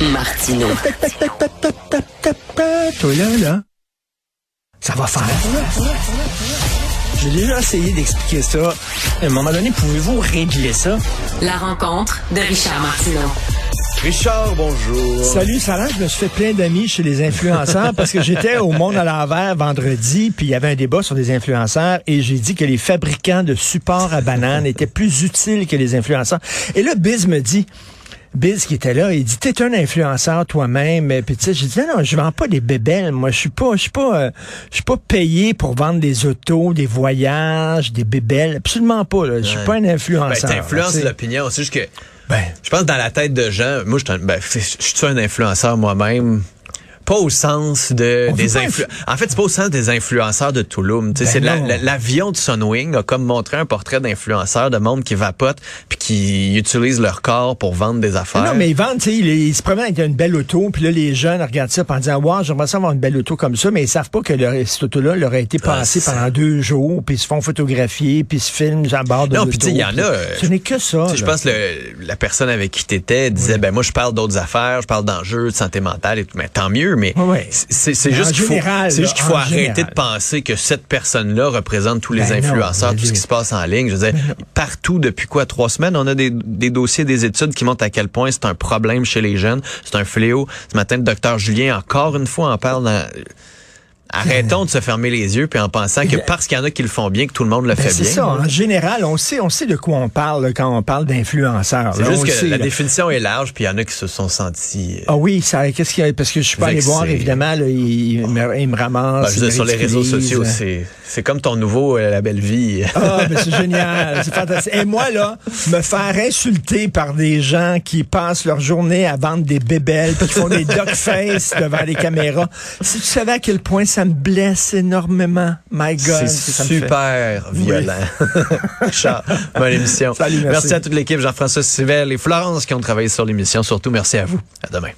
Martino. Toi là, là, ça va faire. J'ai déjà essayé d'expliquer ça. À un moment donné, pouvez-vous régler ça? La rencontre de Richard Martineau. Richard, bonjour. Salut, Sarah. Je me suis fait plein d'amis chez les influenceurs parce que j'étais au Monde à l'envers vendredi, puis il y avait un débat sur des influenceurs et j'ai dit que les fabricants de supports à bananes étaient plus utiles que les influenceurs. Et là, Biz me dit, Biz qui était là, il dit t'es un influenceur toi-même. Puis tu sais, j'ai dit non, je vends pas des bébelles. Moi, je suis pas, je suis pas, euh, je suis pas payé pour vendre des autos, des voyages, des bébelles. Absolument pas. Là. Je suis pas un Ben, influenceur. t'influences tu sais. l'opinion. C'est juste que, Ben, je pense dans la tête de gens, moi, je suis un, ben, je suis un influenceur moi-même. Pas au sens de On des influ- En fait, c'est pas au sens des influenceurs de Touloum. Ben c'est la- non. la- l'avion de Sunwing a comme montré un portrait d'influenceurs de monde qui vapote puis qui utilisent leur corps pour vendre des affaires. Non, mais ils vendent, tu sais, ils, ils se promènent avec une belle auto, puis là, les jeunes regardent ça en disant, wow, j'aimerais ça avoir une belle auto comme ça, mais ils savent pas que leur, cette auto-là leur a été passée c'est- pendant deux jours, puis ils se font photographier, puis ils se filment à bord de Non, l'auto. puis tu sais, il y en a, Ce n'est que ça. Je pense que le- la personne avec qui t'étais disait ben moi je parle d'autres affaires, je parle d'enjeux de santé mentale et tout. Mais tant mieux, mais ouais. c'est juste qu'il faut, général, c'est juste là, qu'il faut en arrêter général. de penser que cette personne-là représente tous les Ben influenceurs, tout ce qui se passe en ligne. Je veux dire, partout depuis quoi trois semaines, on a des, des dossiers, des études qui montrent à quel point c'est un problème chez les jeunes, c'est un fléau. Ce matin, le docteur Julien encore une fois en parle. Dans, Arrêtons de se fermer les yeux puis en pensant que parce qu'il y en a qui le font bien, que tout le monde le Ben, fait c'est bien. ça. En général, on sait, on sait de quoi on parle quand on parle d'influenceurs. C'est juste que sait, la là. définition est large, puis il y en a qui se sont sentis. euh, Ah oui, ça, qu'est-ce qu'il y a? Parce que je suis pas allé voir, évidemment, là, il, il me, il me ramasse. ben, je dire, sur les réseaux sociaux, c'est c'est comme ton nouveau euh, La Belle Vie. Ah, mais c'est génial, c'est fantastique. Et moi, là, me faire insulter par des gens qui passent leur journée à vendre des bébelles, puis qui font des dog face devant les caméras. Si tu savais à quel point ça me blesse énormément, my God. C'est ça fait. super violent. Richard, bonne émission. Salut, merci. merci à toute l'équipe, Jean-François Civelle et Florence qui ont travaillé sur l'émission. Surtout, merci à vous. À demain.